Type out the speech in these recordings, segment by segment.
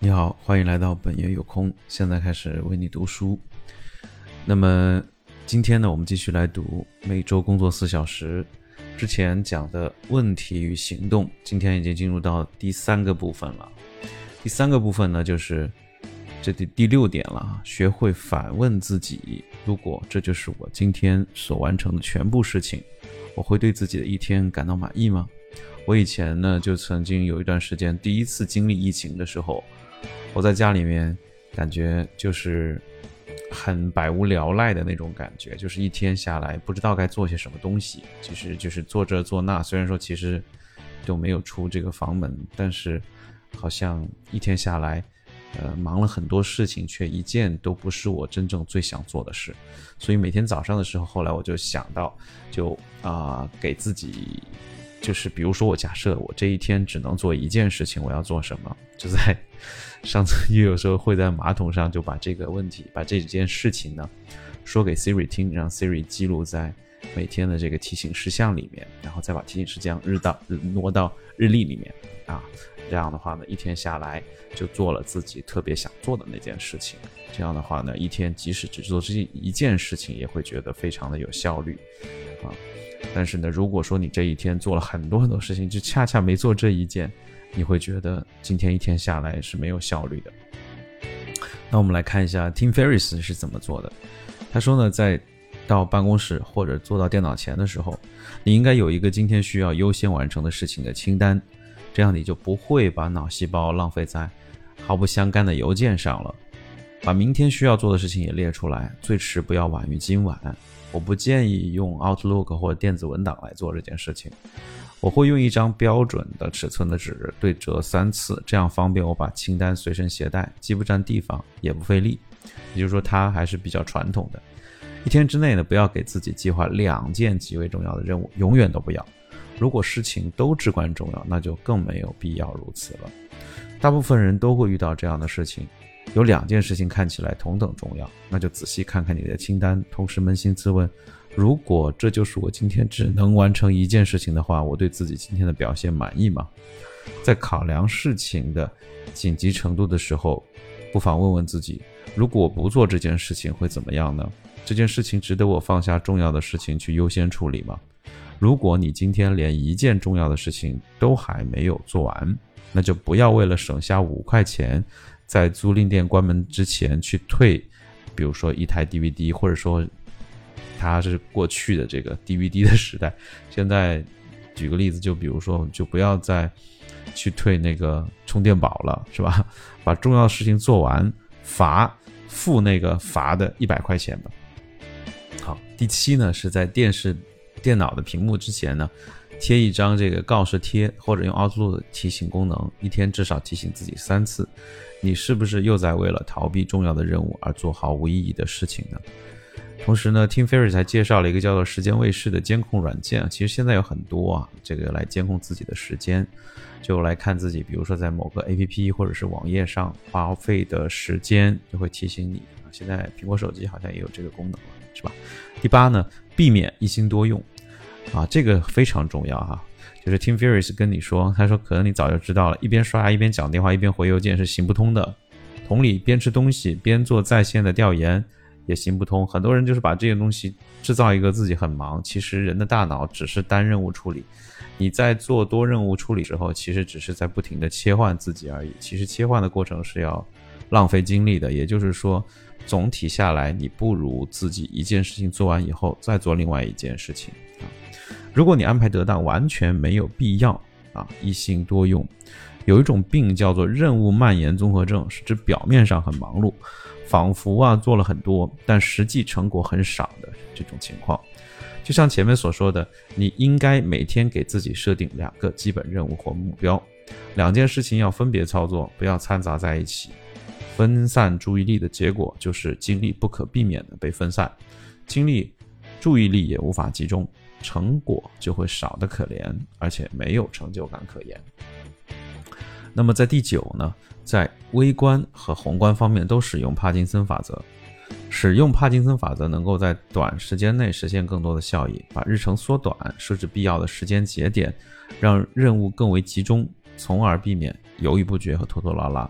你好，欢迎来到本月有空。现在开始为你读书。那么今天呢，我们继续来读每周工作四小时之前讲的问题与行动。今天已经进入到第三个部分了。第三个部分呢，就是这第第六点了，学会反问自己：如果这就是我今天所完成的全部事情，我会对自己的一天感到满意吗？我以前呢，就曾经有一段时间，第一次经历疫情的时候，我在家里面，感觉就是很百无聊赖的那种感觉，就是一天下来不知道该做些什么东西，其实就是做这做那。虽然说其实都没有出这个房门，但是好像一天下来，呃，忙了很多事情，却一件都不是我真正最想做的事。所以每天早上的时候，后来我就想到，就啊，给自己。就是比如说，我假设我这一天只能做一件事情，我要做什么？就在上次也有时候会在马桶上就把这个问题，把这件事情呢说给 Siri 听，让 Siri 记录在每天的这个提醒事项里面，然后再把提醒事项日到挪到日历里面啊。这样的话呢，一天下来就做了自己特别想做的那件事情。这样的话呢，一天即使只做这一件事情，也会觉得非常的有效率啊。但是呢，如果说你这一天做了很多很多事情，就恰恰没做这一件，你会觉得今天一天下来是没有效率的。那我们来看一下 Tim Ferriss 是怎么做的。他说呢，在到办公室或者坐到电脑前的时候，你应该有一个今天需要优先完成的事情的清单，这样你就不会把脑细胞浪费在毫不相干的邮件上了。把明天需要做的事情也列出来，最迟不要晚于今晚。我不建议用 Outlook 或者电子文档来做这件事情。我会用一张标准的尺寸的纸对折三次，这样方便我把清单随身携带，既不占地方也不费力。也就是说，它还是比较传统的。一天之内呢，不要给自己计划两件极为重要的任务，永远都不要。如果事情都至关重要，那就更没有必要如此了。大部分人都会遇到这样的事情。有两件事情看起来同等重要，那就仔细看看你的清单，同时扪心自问：如果这就是我今天只能完成一件事情的话，我对自己今天的表现满意吗？在考量事情的紧急程度的时候，不妨问问自己：如果我不做这件事情会怎么样呢？这件事情值得我放下重要的事情去优先处理吗？如果你今天连一件重要的事情都还没有做完，那就不要为了省下五块钱。在租赁店关门之前去退，比如说一台 DVD，或者说它是过去的这个 DVD 的时代。现在举个例子，就比如说，就不要再去退那个充电宝了，是吧？把重要的事情做完，罚付那个罚的一百块钱吧。好，第七呢，是在电视、电脑的屏幕之前呢，贴一张这个告示贴，或者用 Outlook 提醒功能，一天至少提醒自己三次。你是不是又在为了逃避重要的任务而做毫无意义的事情呢？同时呢，Tim Ferriss 还介绍了一个叫做“时间卫士”的监控软件。其实现在有很多啊，这个来监控自己的时间，就来看自己，比如说在某个 APP 或者是网页上花费的时间，就会提醒你。现在苹果手机好像也有这个功能了，是吧？第八呢，避免一心多用啊，这个非常重要哈。就是 Tim Ferriss 跟你说，他说可能你早就知道了，一边刷牙一边讲电话一边回邮件是行不通的。同理，边吃东西边做在线的调研也行不通。很多人就是把这些东西制造一个自己很忙，其实人的大脑只是单任务处理。你在做多任务处理之后，其实只是在不停的切换自己而已。其实切换的过程是要浪费精力的。也就是说，总体下来，你不如自己一件事情做完以后再做另外一件事情啊。如果你安排得当，完全没有必要啊一心多用。有一种病叫做任务蔓延综合症，是指表面上很忙碌，仿佛啊做了很多，但实际成果很少的这种情况。就像前面所说的，你应该每天给自己设定两个基本任务或目标，两件事情要分别操作，不要掺杂在一起。分散注意力的结果就是精力不可避免的被分散，精力、注意力也无法集中。成果就会少得可怜，而且没有成就感可言。那么在第九呢，在微观和宏观方面都使用帕金森法则。使用帕金森法则能够在短时间内实现更多的效益，把日程缩短，设置必要的时间节点，让任务更为集中，从而避免犹豫不决和拖拖拉拉。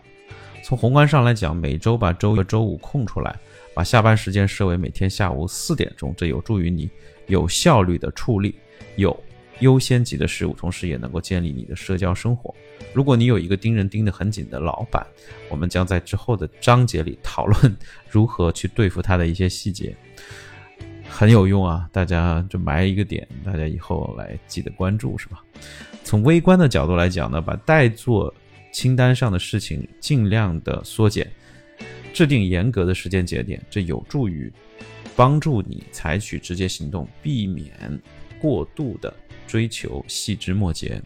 从宏观上来讲，每周把周一和周五空出来，把下班时间设为每天下午四点钟，这有助于你有效率的处理有优先级的事物，同时也能够建立你的社交生活。如果你有一个盯人盯得很紧的老板，我们将在之后的章节里讨论如何去对付他的一些细节，很有用啊！大家就埋一个点，大家以后来记得关注，是吧？从微观的角度来讲呢，把代做清单上的事情尽量的缩减，制定严格的时间节点，这有助于帮助你采取直接行动，避免过度的追求细枝末节。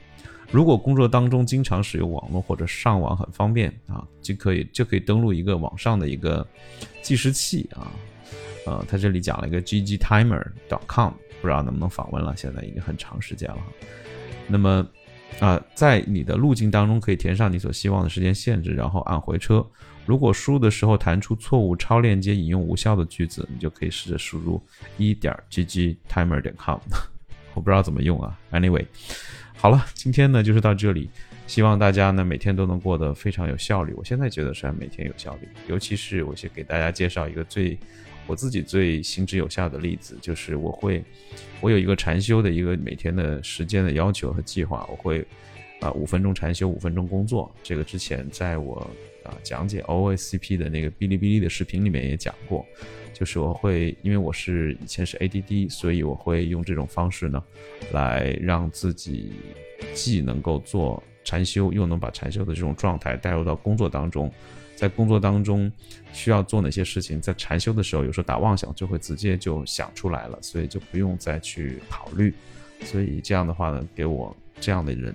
如果工作当中经常使用网络或者上网很方便啊，就可以就可以登录一个网上的一个计时器啊，呃，他这里讲了一个 ggtimer.com，不知道能不能访问了，现在已经很长时间了。那么啊，在你的路径当中可以填上你所希望的时间限制，然后按回车。如果输入的时候弹出错误、超链接、引用无效的句子，你就可以试着输入一点 ggtimer 点 com，我不知道怎么用啊。Anyway。好了，今天呢就是到这里，希望大家呢每天都能过得非常有效率。我现在觉得是每天有效率，尤其是我先给大家介绍一个最我自己最行之有效的例子，就是我会我有一个禅修的一个每天的时间的要求和计划，我会啊五分钟禅修，五分钟工作。这个之前在我啊讲解 OSCP 的那个哔哩哔哩的视频里面也讲过。就是我会，因为我是以前是 ADD，所以我会用这种方式呢，来让自己既能够做禅修，又能把禅修的这种状态带入到工作当中。在工作当中需要做哪些事情，在禅修的时候，有时候打妄想就会直接就想出来了，所以就不用再去考虑。所以这样的话呢，给我这样的人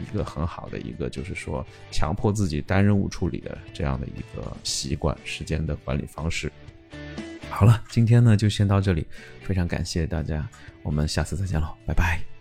一个很好的一个，就是说强迫自己单任务处理的这样的一个习惯，时间的管理方式。好了，今天呢就先到这里，非常感谢大家，我们下次再见喽，拜拜。